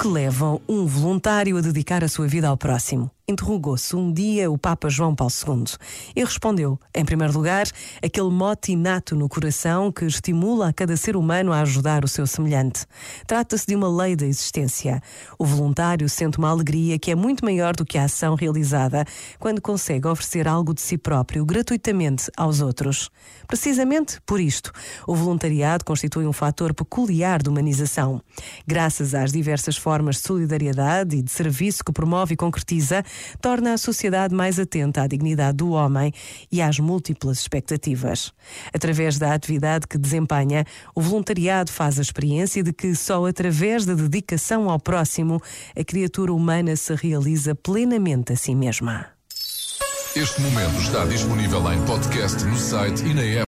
que leva um voluntário a dedicar a sua vida ao próximo? Interrogou-se um dia o Papa João Paulo II e respondeu, em primeiro lugar, aquele mote inato no coração que estimula a cada ser humano a ajudar o seu semelhante. Trata-se de uma lei da existência. O voluntário sente uma alegria que é muito maior do que a ação realizada quando consegue oferecer algo de si próprio gratuitamente aos outros. Precisamente por isto, o voluntariado constitui um fator peculiar de humanização. Graças às diversas formas de solidariedade e de serviço que promove e concretiza, torna a sociedade mais atenta à dignidade do homem e às múltiplas expectativas. Através da atividade que desempenha, o voluntariado faz a experiência de que só através da dedicação ao próximo a criatura humana se realiza plenamente a si mesma. Este momento está disponível em podcast no site e na app.